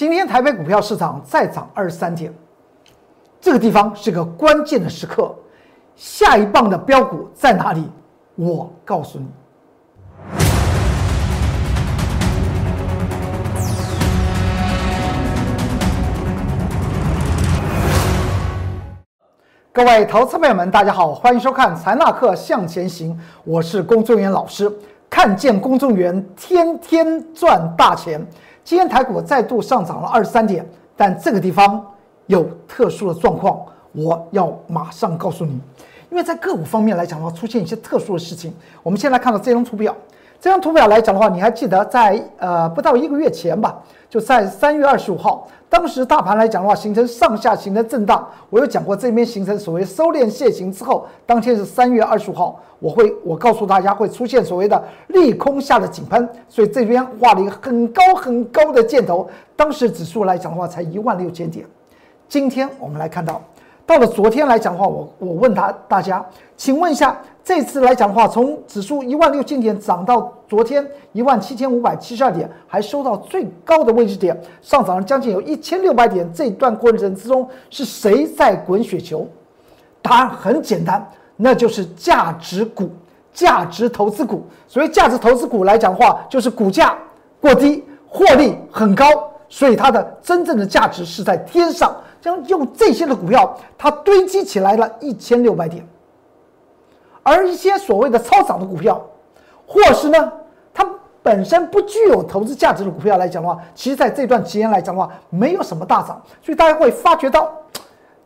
今天台北股票市场再涨二十三点，这个地方是个关键的时刻，下一棒的标股在哪里？我告诉你。各位投资朋友们，大家好，欢迎收看财纳课向前行，我是龚仲元老师。看见公众员天天赚大钱，今天台股再度上涨了二十三点，但这个地方有特殊的状况，我要马上告诉你。因为在个股方面来讲的话，出现一些特殊的事情。我们先来看到这张图表。这张图表来讲的话，你还记得在呃不到一个月前吧，就在三月二十五号，当时大盘来讲的话，形成上下形成震荡。我有讲过这边形成所谓收敛线形之后，当天是三月二十五号，我会我告诉大家会出现所谓的利空下的井喷，所以这边画了一个很高很高的箭头。当时指数来讲的话才一万六千点，今天我们来看到。到了昨天来讲的话，我我问他大家，请问一下，这次来讲的话，从指数一万六千点涨到昨天一万七千五百七十二点，还收到最高的位置点，上涨了将近有一千六百点。这段过程之中，是谁在滚雪球？答案很简单，那就是价值股、价值投资股。所谓价值投资股来讲的话，就是股价过低，获利很高，所以它的真正的价值是在天上。将用这些的股票，它堆积起来了一千六百点，而一些所谓的超涨的股票，或是呢，它本身不具有投资价值的股票来讲的话，其实在这段期间来讲的话，没有什么大涨，所以大家会发觉到，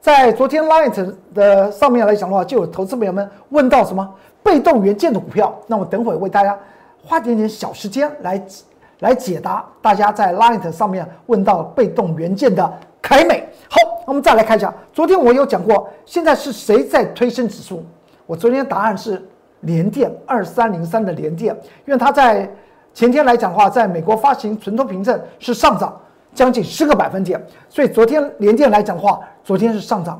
在昨天 Light 的上面来讲的话，就有投资朋友们问到什么被动元件的股票，那我等会为大家花点点小时间来来解答大家在 Light 上面问到被动元件的。凯美好，我们再来看一下。昨天我有讲过，现在是谁在推升指数？我昨天答案是联电二三零三的联电，因为它在前天来讲的话，在美国发行存托凭证是上涨将近十个百分点，所以昨天联电来讲的话，昨天是上涨，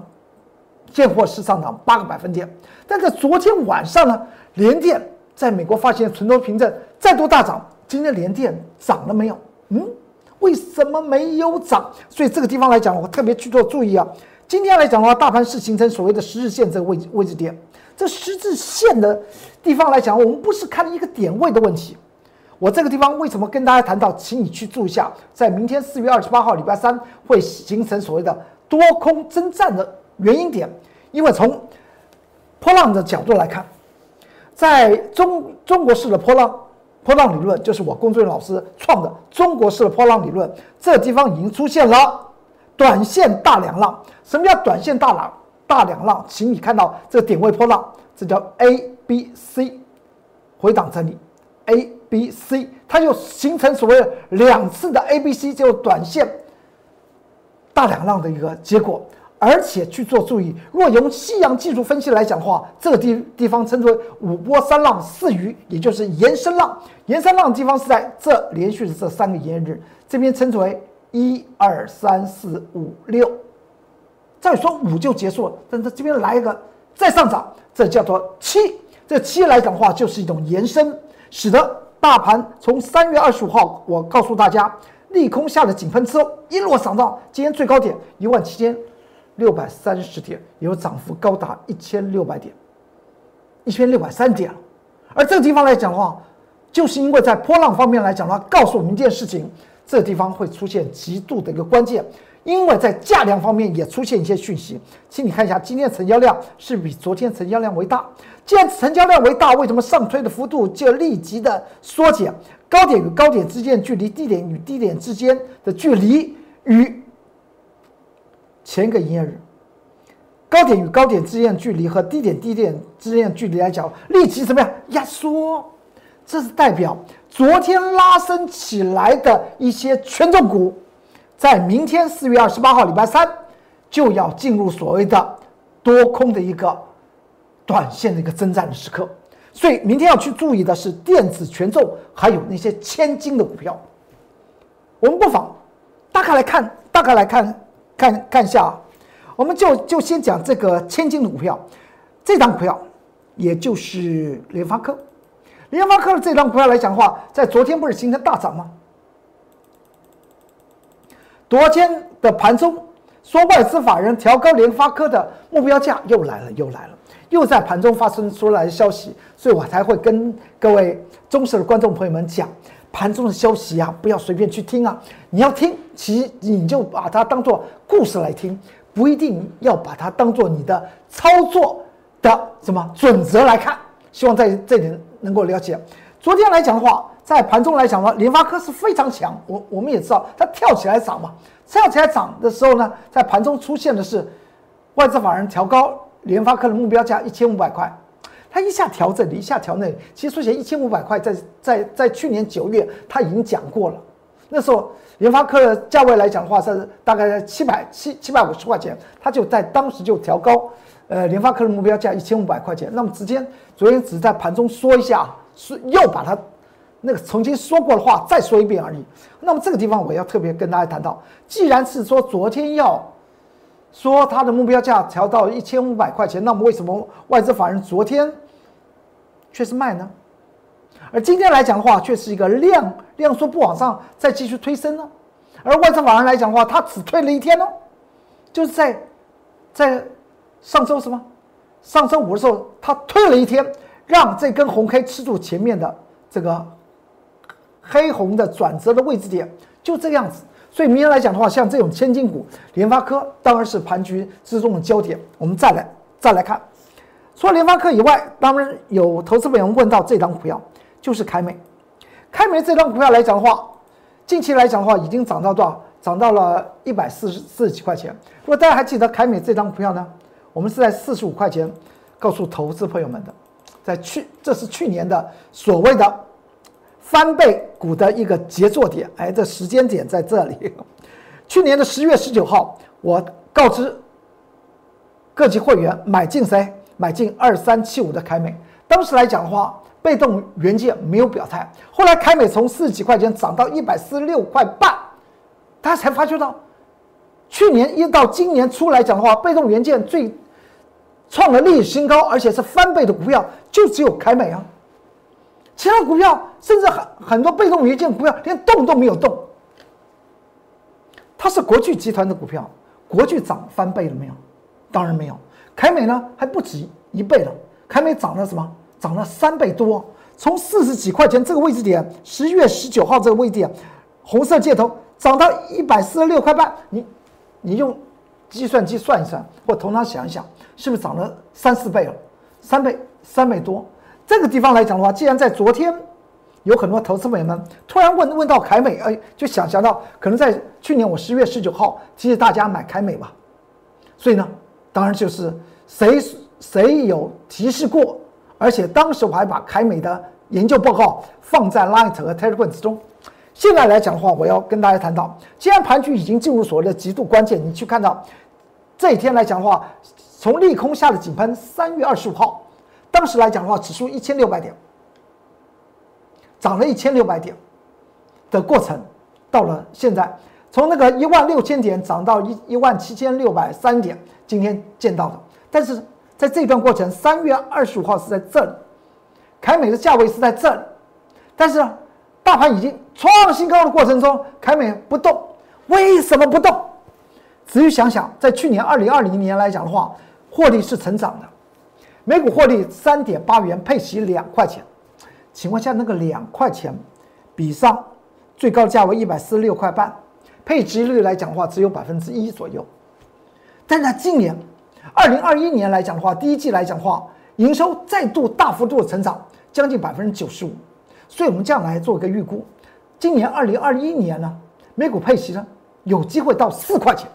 现货是上涨八个百分点。但在昨天晚上呢，联电在美国发行存托凭证再度大涨，今天连电涨了没有？嗯？为什么没有涨？所以这个地方来讲，我特别去做注意啊。今天来讲的话，大盘是形成所谓的十字线这个位位置点。这十字线的地方来讲，我们不是看一个点位的问题。我这个地方为什么跟大家谈到，请你去注意一下，在明天四月二十八号礼拜三会形成所谓的多空征战的原因点，因为从波浪的角度来看，在中中国式的波浪。波浪理论就是我工作人员老师创的中国式的波浪理论，这地方已经出现了短线大两浪。什么叫短线大浪？大两浪，请你看到这个点位波浪，这叫 A B C 回档整理，A B C 它就形成所谓的两次的 A B C，就短线大两浪的一个结果。而且去做注意，若用西洋技术分析来讲的话，这个地地方称之为五波三浪四余，也就是延伸浪。延伸浪的地方是在这连续的这三个炎日，这边称之为一二三四五六。再说五就结束了，但是这边来一个再上涨，这叫做七。这七来讲的话，就是一种延伸，使得大盘从三月二十五号，我告诉大家利空下的井喷之后，一路上涨，今天最高点一万七千。六百三十点，有涨幅高达一千六百点，一千六百三点。而这个地方来讲的话，就是因为在波浪方面来讲的话，告诉我们一件事情：这地方会出现极度的一个关键，因为在价量方面也出现一些讯息。请你看一下，今天成交量是比昨天成交量为大。既然成交量为大，为什么上推的幅度就立即的缩减？高点与高点之间距离，低点与低点之间的距离与。前一个营业日，高点与高点之间的距离和低点低点之间的距离来讲，立即怎么样压缩？这是代表昨天拉升起来的一些权重股，在明天四月二十八号礼拜三就要进入所谓的多空的一个短线的一个征战的时刻。所以明天要去注意的是电子权重，还有那些千金的股票。我们不妨大概来看，大概来看。看看一下啊，我们就就先讲这个千金的股票，这张股票也就是联发科，联发科的这张股票来讲的话，在昨天不是形成大涨吗？昨天的盘中说外资法人调高联发科的目标价又来了，又来了，又在盘中发生出来消息，所以我才会跟各位忠实的观众朋友们讲，盘中的消息啊，不要随便去听啊，你要听，其实你就把它当做故事来听，不一定要把它当做你的操作的什么准则来看。希望在这里能够了解。昨天来讲的话，在盘中来讲的话，联发科是非常强。我我们也知道，它跳起来涨嘛，跳起来涨的时候呢，在盘中出现的是外资法人调高联发科的目标价一千五百块，它一下调这里，一下调那里。其实说起来，一千五百块，在在在去年九月他已经讲过了，那时候联发科的价位来讲的话是大概在七百七七百五十块钱，他就在当时就调高，呃，联发科的目标价一千五百块钱。那么直接昨天只在盘中说一下。是又把它那个曾经说过的话再说一遍而已。那么这个地方我要特别跟大家谈到，既然是说昨天要说它的目标价调到一千五百块钱，那么为什么外资法人昨天却是卖呢？而今天来讲的话，却是一个量量缩不往上再继续推升呢？而外资法人来讲的话，它只推了一天呢，就是在在上周什么？上周五的时候，它推了一天。让这根红 K 吃住前面的这个黑红的转折的位置点，就这个样子。所以明天来讲的话，像这种千金股，联发科当然是盘局之中的焦点。我们再来再来看，除了联发科以外，当然有投资朋友问到这张股票，就是凯美。凯美这张股票来讲的话，近期来讲的话，已经涨到多少？涨到了一百四十四十几块钱。如果大家还记得凯美这张股票呢，我们是在四十五块钱告诉投资朋友们的。在去，这是去年的所谓的翻倍股的一个杰作点，哎，这时间点在这里。去年的十月十九号，我告知各级会员买进谁？买进二三七五的凯美。当时来讲的话，被动元件没有表态。后来凯美从四十几块钱涨到一百四十六块半，大家才发觉到，去年一到今年初来讲的话，被动元件最。创了历史新高，而且是翻倍的股票，就只有凯美啊。其他股票甚至很很多被动元件股票连动都没有动。它是国巨集团的股票，国巨涨翻倍了没有？当然没有。凯美呢还不止一倍了，凯美涨了什么？涨了三倍多，从四十几块钱这个位置点，十一月十九号这个位置点，红色箭头涨到一百四十六块半。你你用计算机算一算，或头脑想一想。是不是涨了三四倍了？三倍、三倍多。这个地方来讲的话，既然在昨天有很多投资朋友们突然问问到凯美，哎，就想象到可能在去年我十月十九号提醒大家买凯美吧。所以呢，当然就是谁谁有提示过，而且当时我还把凯美的研究报告放在 Light 和 Telegram 之中。现在来讲的话，我要跟大家谈到，既然盘局已经进入所谓的极度关键，你去看到这一天来讲的话。从利空下的井喷，三月二十五号，当时来讲的话，指数一千六百点，涨了一千六百点的过程，到了现在，从那个一万六千点涨到一一万七千六百三点，今天见到的。但是在这段过程，三月二十五号是在这里，凯美的价位是在这里，但是大盘已经创新高的过程中，凯美不动，为什么不动？仔细想想，在去年二零二零年来讲的话。获利是成长的，每股获利三点八元，配息两块钱。情况下，那个两块钱比上最高价位一百四十六块半，配息率来讲的话只有百分之一左右。但是今年二零二一年来讲的话，第一季来讲的话，营收再度大幅度的成长，将近百分之九十五。所以，我们这样来做一个预估，今年二零二一年呢，每股配息呢有机会到四块钱。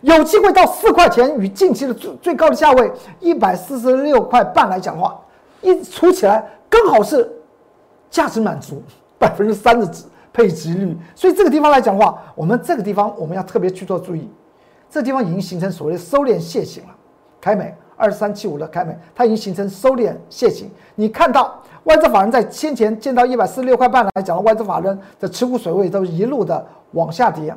有机会到四块钱，与近期的最最高的价位一百四十六块半来讲的话，一除起来刚好是价值满足百分之三的值配值率。所以这个地方来讲的话，我们这个地方我们要特别去做注意，这地方已经形成所谓的收敛楔形了。凯美二三七五的凯美，它已经形成收敛楔形。你看到外资法人在先前见到一百四十六块半来讲的外资法人的持股水位都一路的往下跌。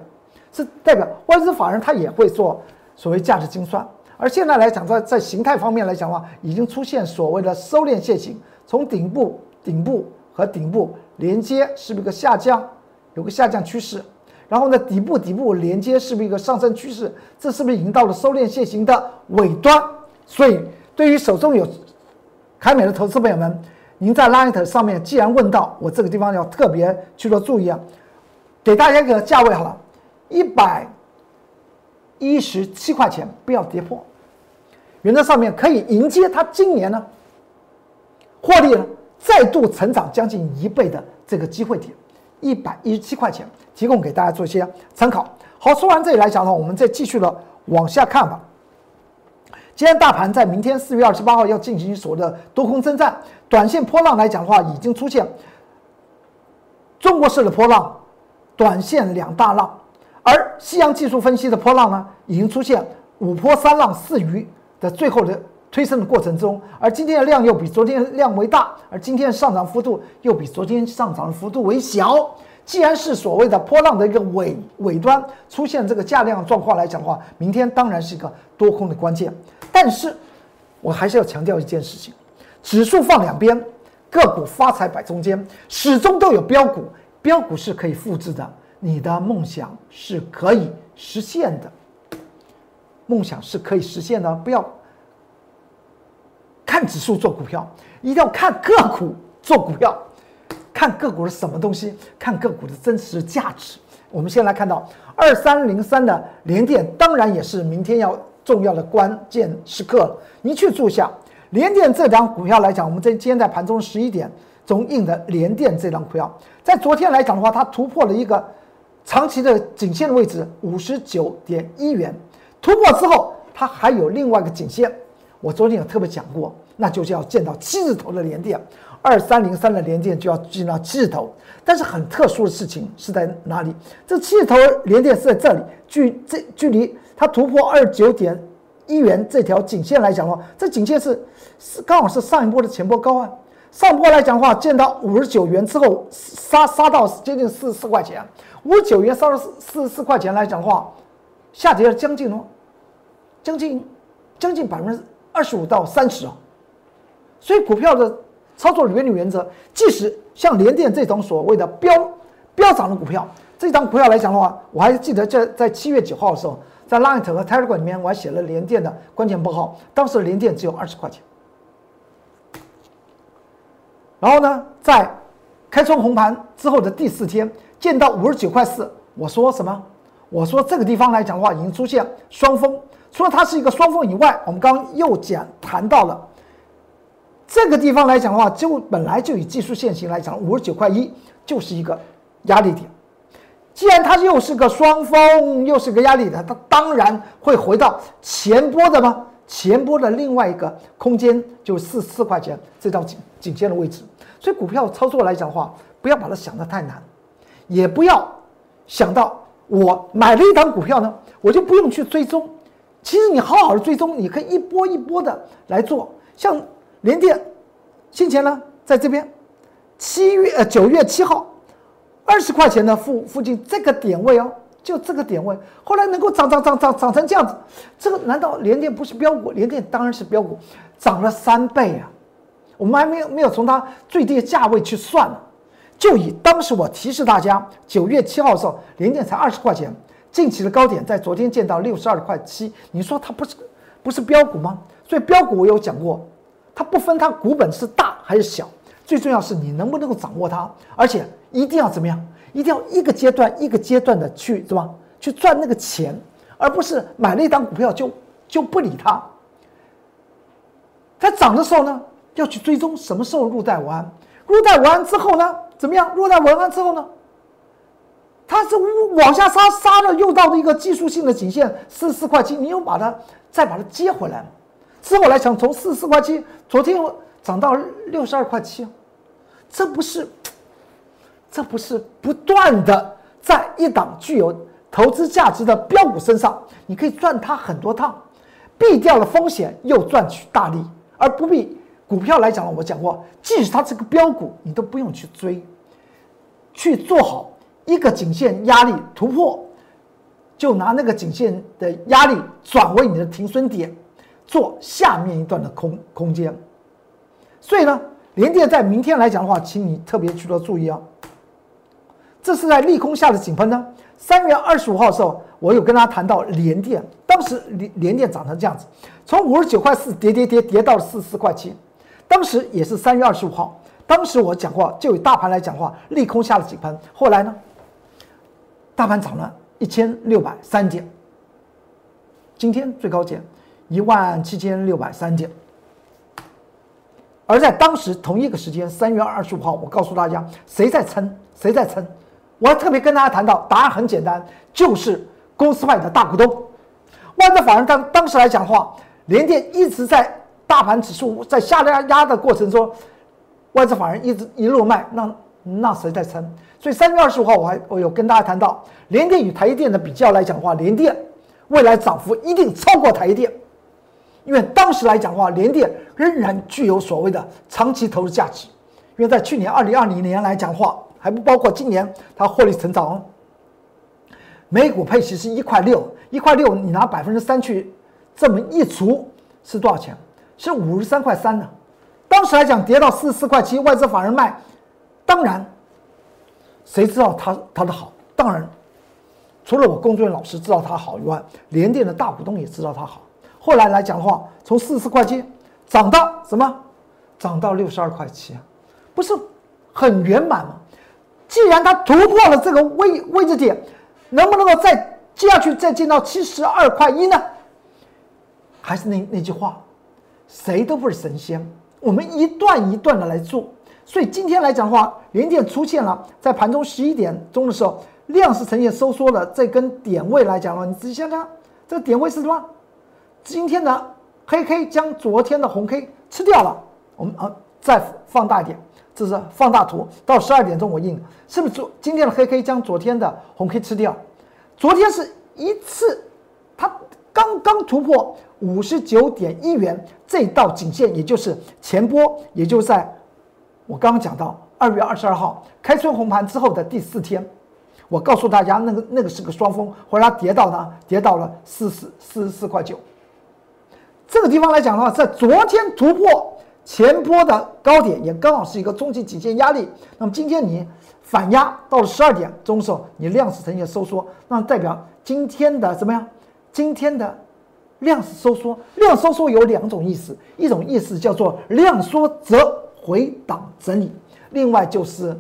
是代表外资法人他也会做所谓价值精算，而现在来讲，在在形态方面来讲的话，已经出现所谓的收敛线型，从顶部、顶部和顶部连接是不是个下降，有个下降趋势，然后呢，底部底部连接是不是一个上升趋势？这是不是已经到了收敛线型的尾端？所以，对于手中有凯美的投资朋友们，您在 Light 上面既然问到，我这个地方要特别去做注意啊，给大家一个价位好了，一百一十七块钱，不要跌破。原则上面可以迎接它今年呢，获利呢再度成长将近一倍的这个机会点。一百一十七块钱，提供给大家做一些参考。好，说完这里来讲的话，我们再继续的往下看吧。今天大盘在明天四月二十八号要进行所谓的多空征战，短线波浪来讲的话，已经出现中国式的波浪，短线两大浪，而西洋技术分析的波浪呢，已经出现五波三浪四鱼的最后的。推升的过程中，而今天的量又比昨天量为大，而今天上涨幅度又比昨天上涨的幅度为小。既然是所谓的波浪的一个尾尾端出现这个价量状况来讲的话，明天当然是一个多空的关键。但是，我还是要强调一件事情：指数放两边，个股发财摆中间，始终都有标股，标股是可以复制的，你的梦想是可以实现的，梦想是可以实现的，不要。看指数做股票，一定要看个股做股票。看个股是什么东西？看个股的真实价值。我们先来看到二三零三的联电，当然也是明天要重要的关键时刻了。你去注下联电这张股票来讲，我们在今天在盘中十一点中印的联电这张股票，在昨天来讲的话，它突破了一个长期的颈线的位置五十九点一元，突破之后，它还有另外一个颈线。我昨天有特别讲过。那就是要见到七字头的连电，二三零三的连电就要见到七字头。但是很特殊的事情是在哪里？这七字头连电是在这里，距这距离它突破二九点一元这条颈线来讲的话，这颈线是是刚好是上一波的前波高啊。上波来讲的话，见到五十九元之后杀杀到接近四十四块钱，五十九元杀到四四十四块钱来讲的话，下跌了将近哦，将近将近百分之二十五到三十啊。所以股票的操作原理原则，即使像联电这种所谓的飙飙涨的股票，这张股票来讲的话，我还记得在在七月九号的时候，在 Line 和 Telegram 里面，我还写了联电的关键报告。当时联电只有二十块钱，然后呢，在开窗红盘之后的第四天，见到五十九块四，我说什么？我说这个地方来讲的话，已经出现双峰。除了它是一个双峰以外，我们刚又讲谈到了。这个地方来讲的话，就本来就以技术线型来讲，五十九块一就是一个压力点。既然它又是个双峰，又是个压力点，它当然会回到前波的吗？前波的另外一个空间就是四四块钱这道颈颈线的位置。所以股票操作来讲的话，不要把它想得太难，也不要想到我买了一档股票呢，我就不用去追踪。其实你好好的追踪，你可以一波一波的来做，像。联电，先前呢，在这边，七月呃九月七号，二十块钱的附附近这个点位哦，就这个点位，后来能够涨涨涨涨涨成这样子，这个难道联电不是标股？联电当然是标股，涨了三倍啊！我们还没有没有从它最低的价位去算呢，就以当时我提示大家，九月七号的时候，联电才二十块钱，近期的高点在昨天见到六十二块七，你说它不是不是标股吗？所以标股我有讲过。它不分它股本是大还是小，最重要是你能不能够掌握它，而且一定要怎么样？一定要一个阶段一个阶段的去对吧？去赚那个钱，而不是买了一档股票就就不理它。它涨的时候呢，要去追踪什么时候入袋为安，入袋为安之后呢，怎么样？入袋为安之后呢，它是往下杀，杀了又到了一个技术性的颈线四十四块七，你又把它再把它接回来。之后来讲，从四十四块七，昨天又涨到六十二块七，这不是，这不是不断的在一档具有投资价值的标股身上，你可以赚它很多趟，避掉了风险又赚取大利，而不必股票来讲了。我讲过，即使它是个标股，你都不用去追，去做好一个颈线压力突破，就拿那个颈线的压力转为你的停损点。做下面一段的空空间，所以呢，联电在明天来讲的话，请你特别去做注意啊。这是在利空下的井喷呢。三月二十五号的时候，我有跟大家谈到联电，当时联联电涨成这样子，从五十九块四跌跌跌跌到了四十四块七，当时也是三月二十五号，当时我讲话就以大盘来讲话，利空下的井喷。后来呢，大盘涨了一千六百三点，今天最高点一万七千六百三点。而在当时同一个时间，三月二十五号，我告诉大家谁在撑，谁在撑。我还特别跟大家谈到，答案很简单，就是公司派的大股东。外资法人当当时来讲的话，联电一直在大盘指数在下压压的过程中，外资法人一直一路卖，那那谁在撑？所以三月二十五号，我还我有跟大家谈到，联电与台积电的比较来讲的话，联电未来涨幅一定超过台积电。因为当时来讲的话，联电仍然具有所谓的长期投资价值。因为在去年二零二零年来讲话，还不包括今年它获利成长哦。每股配息是一块六，一块六你拿百分之三去这么一除，是多少钱？是五十三块三呢。当时来讲跌到四十四块七，外资法人卖，当然，谁知道它它的好？当然，除了我工作人员老师知道它好以外，联电的大股东也知道它好。后来来讲的话，从四十块七涨到什么？涨到六十二块七啊，不是很圆满吗？既然它突破了这个位位置点，能不能够再接下去再进到七十二块一呢？还是那那句话，谁都不是神仙，我们一段一段的来做。所以今天来讲的话，连电出现了在盘中十一点钟的时候，量是呈现收缩的。这根点位来讲的话，你仔细想想，这个点位是什么？今天的黑 K 将昨天的红 K 吃掉了，我们啊再放大一点，这是放大图。到十二点钟我印，是不是昨今天的黑 K 将昨天的红 K 吃掉？昨天是一次，它刚刚突破五十九点一元这道颈线，也就是前波，也就在我刚刚讲到二月二十二号开春红盘之后的第四天，我告诉大家那个那个是个双峰，后来跌到呢，跌到了四十四十四块九。这个地方来讲的话，在昨天突破前波的高点，也刚好是一个中期颈线压力。那么今天你反压到了十二点钟时候，你量是呈现收缩，那代表今天的怎么样？今天的量是收缩，量收缩有两种意思，一种意思叫做量缩则回档整理，另外就是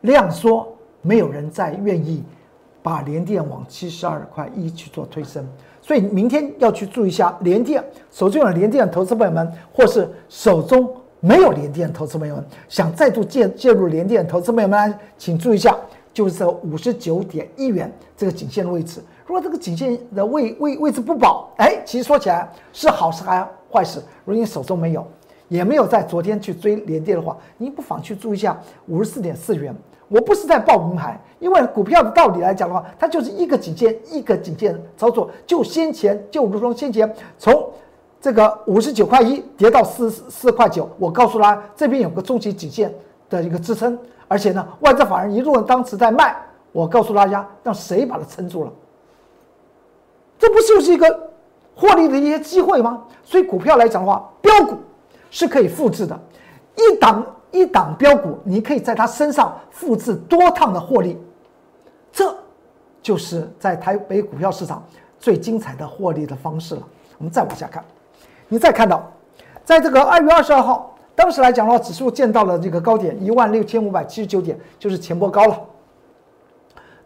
量缩没有人再愿意把连电往七十二块一去做推升。所以明天要去注意一下联电，手中有联电的投资朋友们，或是手中没有联电的投资朋友们，想再度介介入联电投资朋友们，请注意一下，就是五十九点一元这个颈线的位置。如果这个颈线的位位位置不保，哎，其实说起来是好事还坏事。如果你手中没有，也没有在昨天去追联电的话，你不妨去注意一下五十四点四元。我不是在报名牌，因为股票的道理来讲的话，它就是一个颈线一个颈线操作。就先前就如同先前从这个五十九块一跌到四四块九，我告诉他这边有个中期颈线的一个支撑，而且呢，外资法人一路当时在卖，我告诉大家，让谁把它撑住了？这不就是一个获利的一些机会吗？所以股票来讲的话，标股是可以复制的，一档。一档标股，你可以在它身上复制多趟的获利，这就是在台北股票市场最精彩的获利的方式了。我们再往下看，你再看到，在这个二月二十二号，当时来讲的话，指数见到了这个高点一万六千五百七十九点，就是前波高了。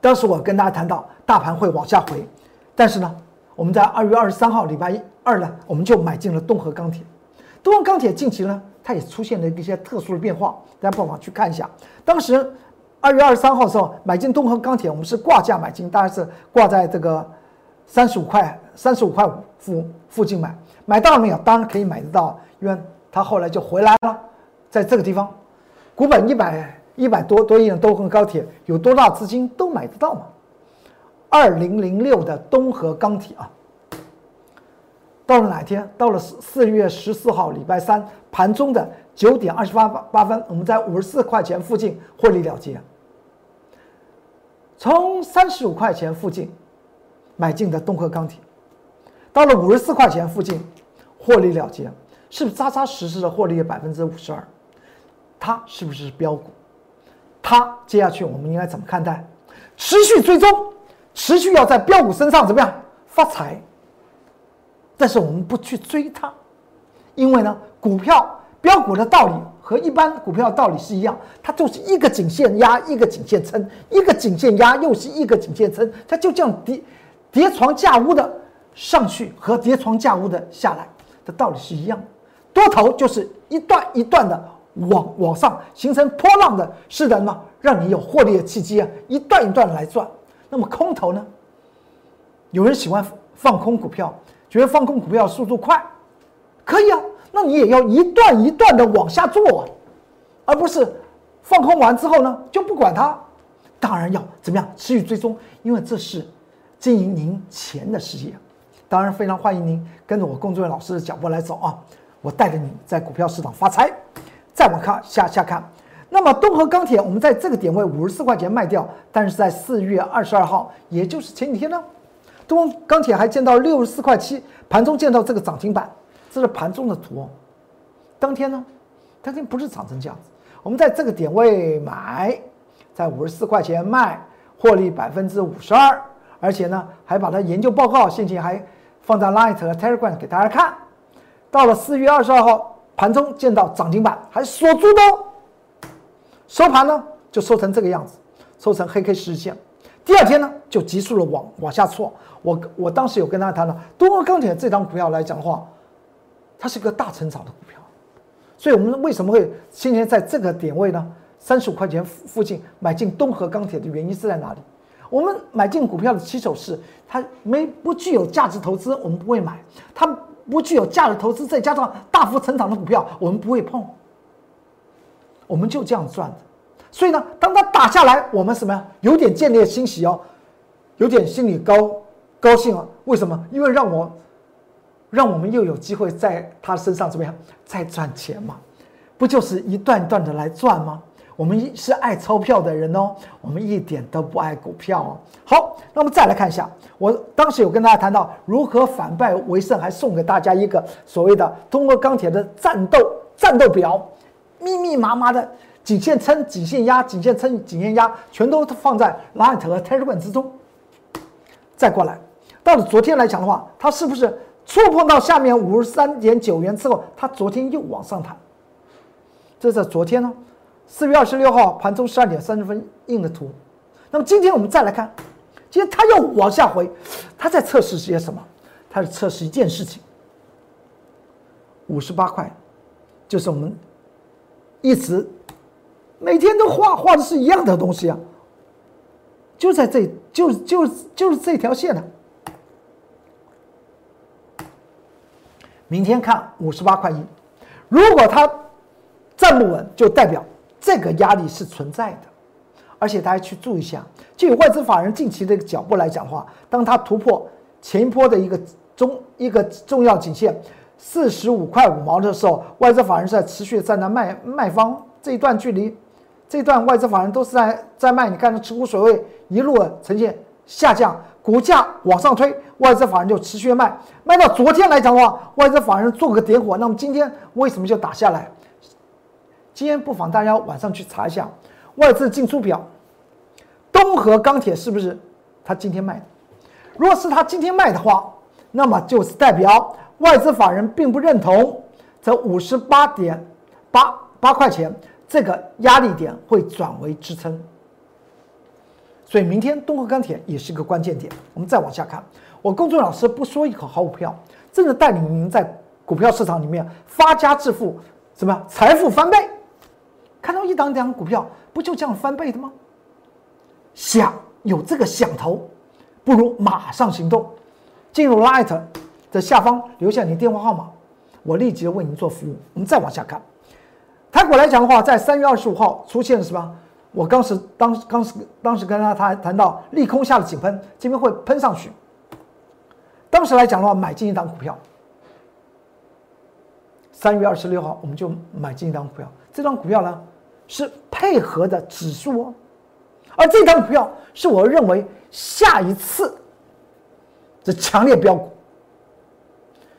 当时我跟大家谈到，大盘会往下回，但是呢，我们在二月二十三号礼拜二呢，我们就买进了东河钢铁。东恒钢铁近期呢？它也出现了一些特殊的变化，大家不妨去看一下。当时二月二十三号的时候买进东恒钢铁，我们是挂价买进，大概是挂在这个三十五块、三十五块五附附近买，买到了没有？当然可以买得到，因为它后来就回来了，在这个地方，股本一百一百多多亿的东恒钢铁，有多大资金都买得到嘛？二零零六的东河钢铁啊。到了哪天？到了四四月十四号，礼拜三盘中的九点二十八八分，我们在五十四块钱附近获利了结。从三十五块钱附近买进的东河钢铁，到了五十四块钱附近获利了结，是不是扎扎实实的获利了百分之五十二？它是不是标股？它接下去我们应该怎么看待？持续追踪，持续要在标股身上怎么样发财？但是我们不去追它，因为呢，股票标股的道理和一般股票的道理是一样，它就是一个颈线压，一个颈线撑，一个颈线压，又是一个颈线撑，它就这样叠叠床架屋的上去和叠床架屋的下来的道理是一样的。多头就是一段一段的往往上形成波浪的，是的呢，让你有获利的契机啊，一段一段来赚。那么空头呢？有人喜欢放空股票。觉得放空股票速度快，可以啊，那你也要一段一段的往下做啊，而不是放空完之后呢就不管它。当然要怎么样持续追踪，因为这是经营您钱的事业。当然非常欢迎您跟着我工作人员老师的脚步来走啊，我带着你在股票市场发财。再往看下下看，那么东河钢铁我们在这个点位五十四块钱卖掉，但是在四月二十二号，也就是前几天呢。东钢铁还见到六十四块七，盘中见到这个涨停板，这是盘中的图。当天呢，当天不是涨成这样子。我们在这个点位买，在五十四块钱卖，获利百分之五十二，而且呢，还把它研究报告现前还放在 Light 和 Telegram 给大家看。到了四月二十二号盘中见到涨停板，还锁住的，收盘呢就收成这个样子，收成黑 K 十日线。第二天呢，就急速的往往下挫。我我当时有跟大家谈了，东欧钢铁这张股票来讲的话，它是一个大成长的股票，所以我们为什么会今天在这个点位呢？三十五块钱附近买进东河钢铁的原因是在哪里？我们买进股票的起手是它没不具有价值投资，我们不会买；它不具有价值投资，再加上大幅成长的股票，我们不会碰。我们就这样赚的。所以呢，当它打下来，我们什么呀？有点建立欣喜哦，有点心里高高兴啊。为什么？因为让我，让我们又有机会在他身上怎么样再赚钱嘛？不就是一段段的来赚吗？我们是爱钞票的人哦，我们一点都不爱股票哦。好，那么再来看一下，我当时有跟大家谈到如何反败为胜，还送给大家一个所谓的通过钢铁的战斗战斗表，密密麻麻的。颈线撑，颈线压，颈线撑，颈线压，全都放在 Light 和 Telegram 之中。再过来，到了昨天来讲的话，它是不是触碰到下面五十三点九元之后，它昨天又往上弹？这是昨天呢，四月二十六号盘中十二点三十分印的图。那么今天我们再来看，今天它又往下回，它在测试些什么？它是测试一件事情，五十八块，就是我们一直。每天都画画的是一样的东西啊，就在这就就就是这条线呢。明天看五十八块一，如果它站不稳，就代表这个压力是存在的。而且大家去注意一下，就以外资法人近期的脚步来讲的话，当它突破前一波的一个中一个重要颈线四十五块五毛的时候，外资法人是在持续站在卖卖方这一段距离。这段外资法人都是在在卖，你看这持股水位一路呈现下降，股价往上推，外资法人就持续卖，卖到昨天来讲的话，外资法人做个点火，那么今天为什么就打下来？今天不妨大家晚上去查一下外资进出表，东河钢铁是不是他今天卖的？如果是他今天卖的话，那么就是代表外资法人并不认同这五十八点八八块钱。这个压力点会转为支撑，所以明天东河钢铁也是一个关键点。我们再往下看，我公众老师不说一口好股票，真的带领您在股票市场里面发家致富，什么财富翻倍？看到一档档股票，不就这样翻倍的吗？想有这个想头，不如马上行动，进入 Light 的下方留下你电话号码，我立即为您做服务。我们再往下看。台股来讲的话，在三月二十五号出现了什么？我当时当当时当时跟他他谈到利空下的井喷，今天会喷上去。当时来讲的话，买进一档股票。三月二十六号，我们就买进一档股票。这张股票呢，是配合的指数哦，而这张股票是我认为下一次的强烈标股。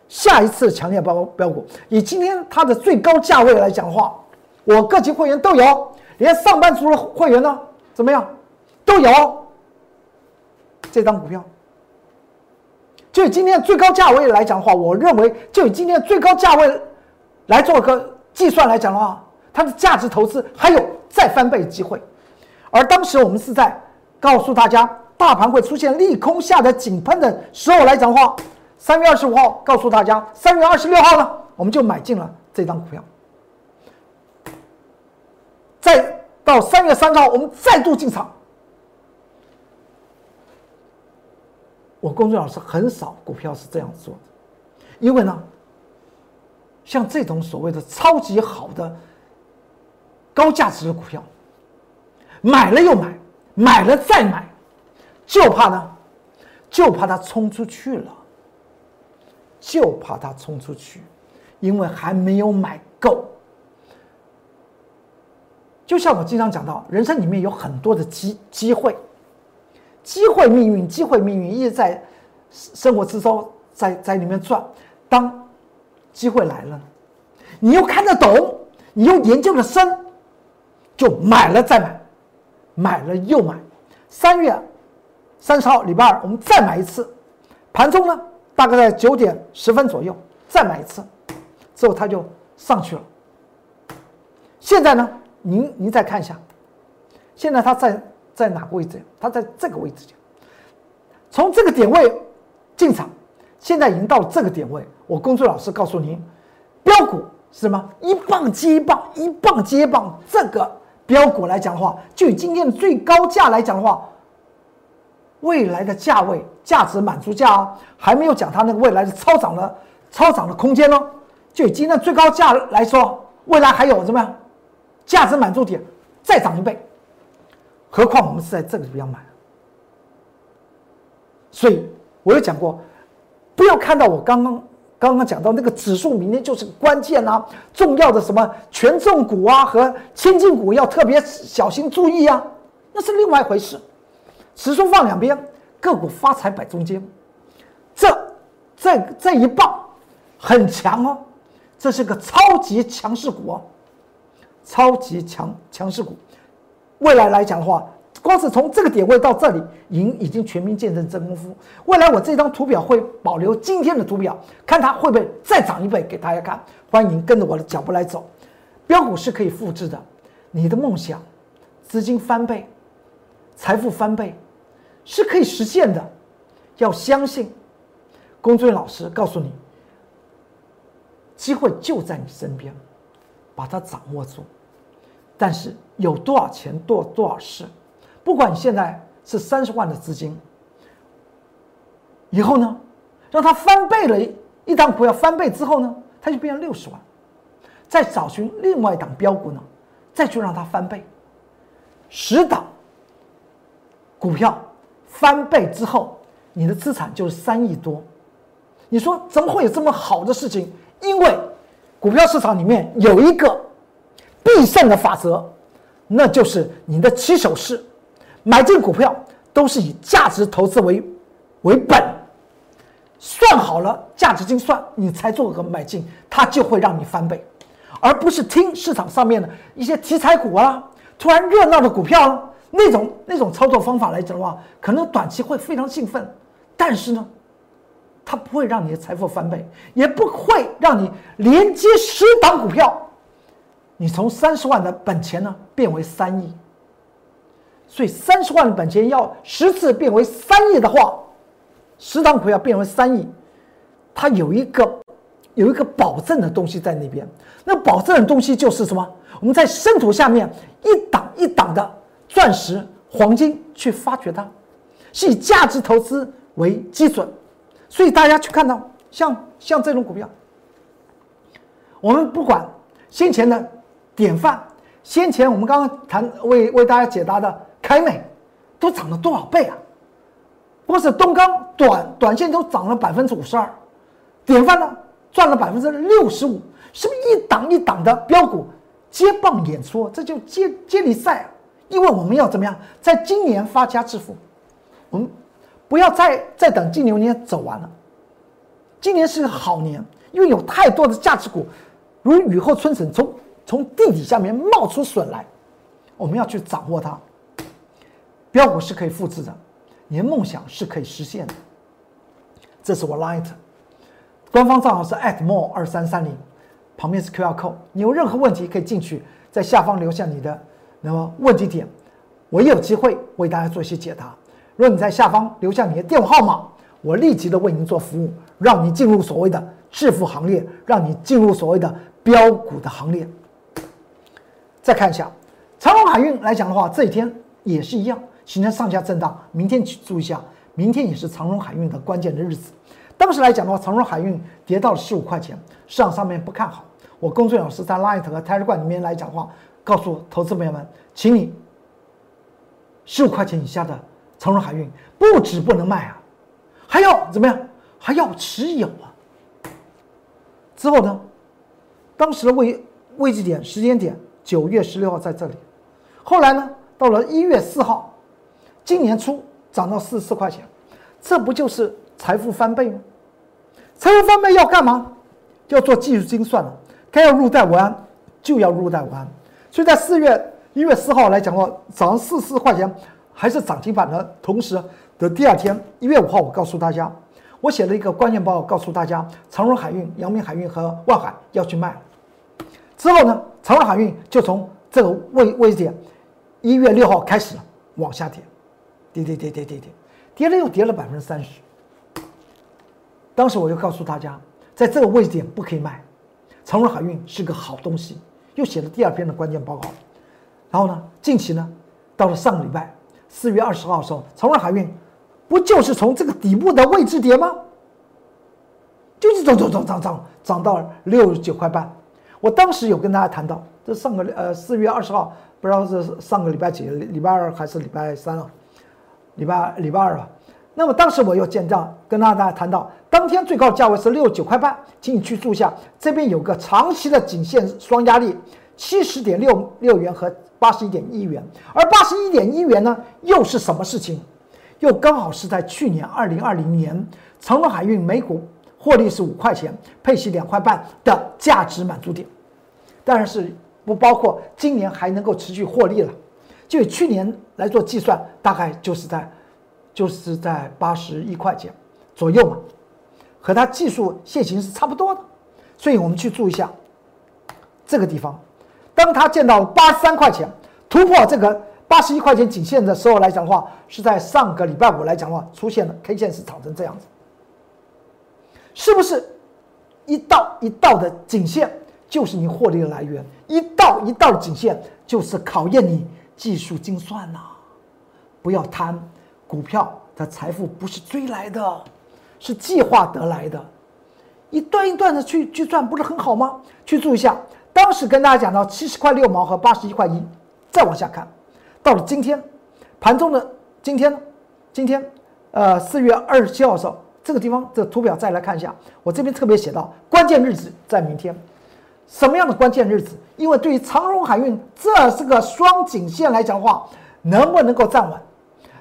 下一次强烈标标股，以今天它的最高价位来讲的话。我各级会员都有连上班族的会员呢，怎么样，都有这张股票。就以今天最高价位来讲的话，我认为就以今天最高价位来做个计算来讲的话，它的价值投资还有再翻倍机会。而当时我们是在告诉大家，大盘会出现利空下的井喷的时候来讲的话，三月二十五号告诉大家，三月二十六号呢，我们就买进了这张股票。再到三月三号，我们再度进场。我公众老师很少股票是这样做的，因为呢，像这种所谓的超级好的高价值的股票，买了又买，买了再买，就怕呢，就怕它冲出去了，就怕它冲出去，因为还没有买够。就像我经常讲到，人生里面有很多的机机会。机会命运，机会命运一直在生活之中，在在里面转。当机会来了，你又看得懂，你又研究的深，就买了再买，买了又买。三月三十号礼拜二，我们再买一次。盘中呢，大概在九点十分左右再买一次，之后它就上去了。现在呢，您您再看一下，现在它在。在哪个位置？它在这个位置从这个点位进场，现在已经到了这个点位。我工作老师告诉您，标股是什么？一棒接一棒，一棒接一棒。这个标股来讲的话，就以今天的最高价来讲的话，未来的价位、价值满足价啊，还没有讲它那个未来的超涨的超涨的空间哦。就以今天最高价来说，未来还有怎么样？价值满足点再涨一倍。何况我们是在这个地方买，所以我有讲过，不要看到我刚刚刚刚讲到那个指数，明天就是关键啊，重要的什么权重股啊和千金股要特别小心注意啊，那是另外一回事。指数放两边，个股发财摆中间，这这这一棒很强哦，这是个超级强势股哦，超级强强势股。未来来讲的话，光是从这个点位到这里，已经已经全民见证真功夫。未来我这张图表会保留今天的图表，看它会不会再涨一倍给大家看。欢迎跟着我的脚步来走，标股是可以复制的。你的梦想，资金翻倍，财富翻倍，是可以实现的。要相信，龚俊老师告诉你，机会就在你身边，把它掌握住。但是有多少钱做多少事，不管你现在是三十万的资金，以后呢，让它翻倍了，一档股票翻倍之后呢，它就变成六十万，再找寻另外一档标股呢，再去让它翻倍，十档股票翻倍之后，你的资产就是三亿多，你说怎么会有这么好的事情？因为股票市场里面有一个。必胜的法则，那就是你的起手式，买进股票都是以价值投资为为本，算好了价值精算，你才做个买进，它就会让你翻倍，而不是听市场上面的一些题材股啊，突然热闹的股票那种那种操作方法来讲的话，可能短期会非常兴奋，但是呢，它不会让你的财富翻倍，也不会让你连接十档股票。你从三十万的本钱呢变为三亿，所以三十万的本钱要十次变为三亿的话，十档股要变为三亿，它有一个有一个保证的东西在那边。那保证的东西就是什么？我们在深土下面一档一档的钻石、黄金去发掘它，是以价值投资为基准。所以大家去看到像像这种股票，我们不管先前的。典范，先前我们刚刚谈为为大家解答的凯美，都涨了多少倍啊？光是东钢短短线都涨了百分之五十二，典范呢赚了百分之六十五，是不是一档一档的标股接棒演出？这就接接力赛啊！因为我们要怎么样，在今年发家致富，我们不要再再等金牛年走完了，今年是个好年，因为有太多的价值股如雨后春笋从。从地底下面冒出笋来，我们要去掌握它。标股是可以复制的，你的梦想是可以实现的。这是我 Light 官方账号是 atmore 二三三零，旁边是 QR code。你有任何问题可以进去，在下方留下你的那么问题点，我也有机会为大家做一些解答。如果你在下方留下你的电话号码，我立即的为您做服务，让你进入所谓的致富行列，让你进入所谓的标股的行列。再看一下长荣海运来讲的话，这一天也是一样。形成上下震荡，明天去注意一下，明天也是长荣海运的关键的日子。当时来讲的话，长荣海运跌到了十五块钱，市场上面不看好。我工作老师在 Light 和 t e r e g r 里面来讲话，告诉投资朋友们，请你十五块钱以下的长荣海运不止不能卖啊，还要怎么样？还要持有啊。之后呢，当时的位位置点时间点九月十六号在这里，后来呢，到了一月四号。今年初涨到四十四块钱，这不就是财富翻倍吗？财富翻倍要干嘛？要做技术精算了。该要入袋为安，就要入袋为安。所以在四月一月四号来讲的话，涨四十四块钱，还是涨停板的同时的第二天，一月五号，我告诉大家，我写了一个关键报告，告诉大家，长荣海运、阳明海运和万海要去卖。之后呢，长荣海运就从这个位位置点，一月六号开始往下跌。跌跌跌跌跌跌，跌了又跌了百分之三十。当时我就告诉大家，在这个位置点不可以卖。长荣海运是个好东西，又写了第二篇的关键报告。然后呢，近期呢，到了上个礼拜四月二十号的时候，长荣海运不就是从这个底部的位置跌吗？就是涨涨涨涨涨涨到六十九块半。我当时有跟大家谈到，这上个呃四月二十号，不知道是上个礼拜几，礼拜二还是礼拜三了。礼拜礼拜二吧，那么当时我又见到跟大家谈到，当天最高价位是六十九块半，请你去注下，这边有个长期的颈线双压力，七十点六六元和八十一点一元，而八十一点一元呢，又是什么事情？又刚好是在去年二零二零年，长隆海运每股获利是五块钱，配息两块半的价值满足点，当然是不包括今年还能够持续获利了。就以去年来做计算，大概就是在，就是在八十一块钱左右嘛，和它技术线型是差不多的，所以我们去注意一下这个地方，当它见到八十三块钱突破这个八十一块钱颈线的时候来讲的话，是在上个礼拜五来讲的话出现了 K 线是长成这样子，是不是一道一道的颈线就是你获利的来源，一道一道的颈线就是考验你。技术精算呐，不要贪，股票的财富不是追来的，是计划得来的，一段一段的去去赚，不是很好吗？去注意一下，当时跟大家讲到七十块六毛和八十一块一，再往下看，到了今天盘中的今天，今天呃四月二十七号的时候，这个地方这图表再来看一下，我这边特别写到关键日子在明天。什么样的关键日子？因为对于长荣海运，这是个双颈线来讲的话，能不能够站稳，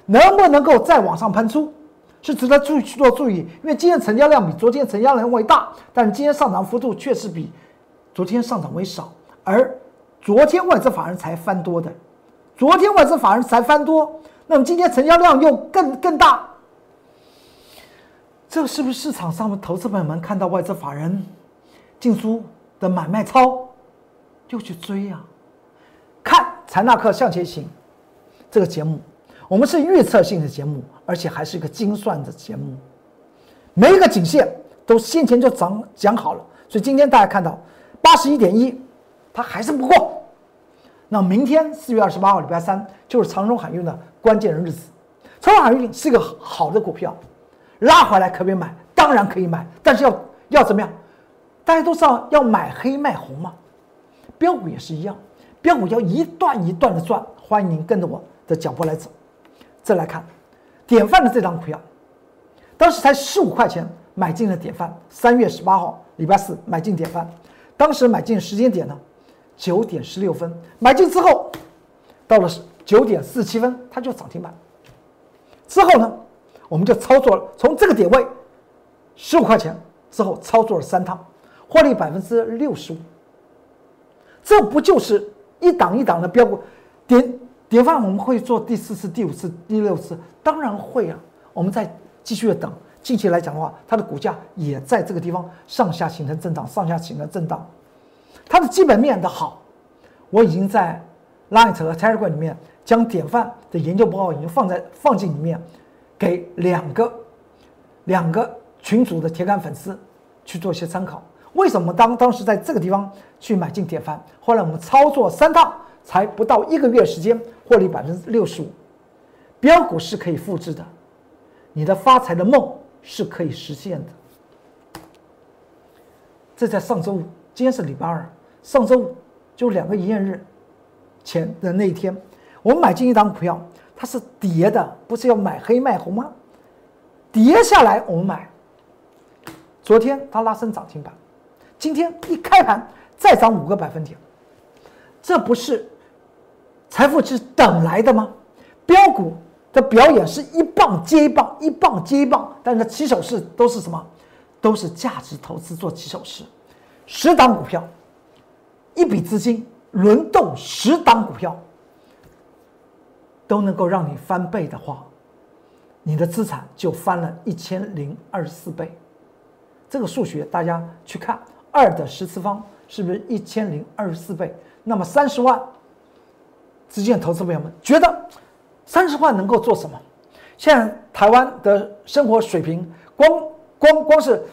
能不能够再往上喷出，是值得注意去做注意。因为今天成交量比昨天成交量为大，但是今天上涨幅度确实比昨天上涨为少。而昨天外资法人才翻多的，昨天外资法人才翻多，那么今天成交量又更更大，这是不是市场上的投资朋友们看到外资法人进出？的买卖超，又去追呀！看财纳克向前行这个节目，我们是预测性的节目，而且还是一个精算的节目，每一个颈线都先前就讲讲好了。所以今天大家看到八十一点一，它还是不过。那明天四月二十八号礼拜三就是长荣海运的关键日子。长荣海运是一个好的股票，拉回来可不可以买？当然可以买，但是要要怎么样？大家都知道要买黑卖红嘛，标股也是一样，标股要一段一段的赚。欢迎您跟着我的脚步来走。再来看典范的这张股票，当时才十五块钱买进了典范，三月十八号礼拜四买进典范，当时买进时间点呢九点十六分，买进之后到了九点四七分它就涨停板。之后呢，我们就操作了，从这个点位十五块钱之后操作了三趟。获利百分之六十五，这不就是一档一档的标股，典典范我们会做第四次、第五次、第六次，当然会啊。我们再继续的等。近期来讲的话，它的股价也在这个地方上下形成震荡，上下形成震荡。它的基本面的好，我已经在 Light 和 Telegram 里面将典范的研究报告已经放在放进里面，给两个两个群组的铁杆粉丝去做一些参考。为什么当当时在这个地方去买进典范？后来我们操作三趟，才不到一个月时间，获利百分之六十五。标股是可以复制的，你的发财的梦。是可以实现的。这在上周五，今天是礼拜二，上周五就两个营业日前的那一天，我们买进一档股票，它是跌的，不是要买黑卖红吗？跌下来我们买。昨天它拉升涨停板，今天一开盘再涨五个百分点，这不是财富是等来的吗？标股。的表演是一棒接一棒，一棒接一棒，但是起手式都是什么？都是价值投资做起手式。十档股票，一笔资金轮动十档股票，都能够让你翻倍的话，你的资产就翻了一千零二十四倍。这个数学大家去看，二的十次方是不是一千零二十四倍？那么三十万资金的投资朋友们觉得？三十万能够做什么？现在台湾的生活水平，光光光是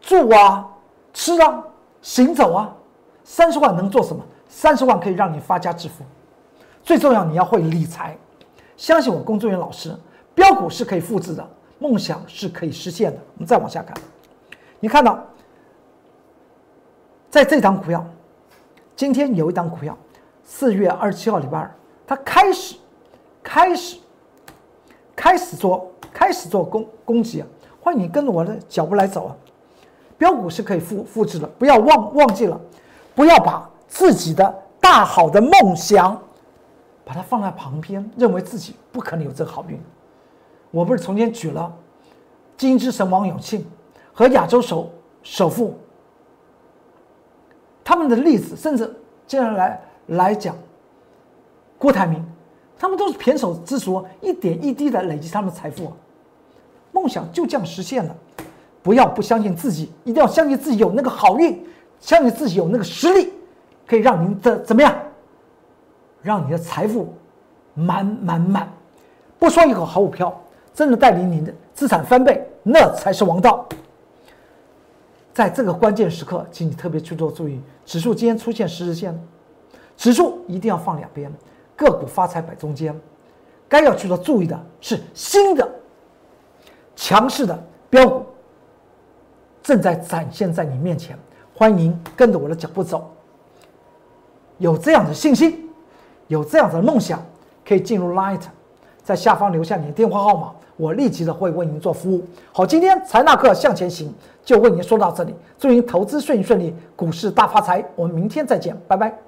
住啊、吃啊、行走啊，三十万能做什么？三十万可以让你发家致富。最重要，你要会理财。相信我，工作人员老师，标股是可以复制的，梦想是可以实现的。我们再往下看，你看到，在这档股票，今天有一档股票，四月二十七号礼拜二，它开始。开始，开始做，开始做攻攻击啊！欢迎你跟着我的脚步来走啊！标股是可以复复制的，不要忘忘记了，不要把自己的大好的梦想，把它放在旁边，认为自己不可能有这个好运。我不是从前举了金之神王永庆和亚洲首首富他们的例子，甚至接下来来讲郭台铭。他们都是胼手之足，一点一滴的累积他们的财富，梦想就这样实现了。不要不相信自己，一定要相信自己有那个好运，相信自己有那个实力，可以让您的怎么样？让你的财富满满满。不说一口好股票，真的带领您的资产翻倍，那才是王道。在这个关键时刻，请你特别去做注意，指数今天出现十日线，指数一定要放两边。个股发财摆中间，该要去做注意的是新的强势的标股正在展现在你面前，欢迎跟着我的脚步走。有这样的信心，有这样的梦想，可以进入 Light，在下方留下你的电话号码，我立即的会为您做服务。好，今天财纳克向前行就为您说到这里，祝您投资顺利顺利，股市大发财。我们明天再见，拜拜。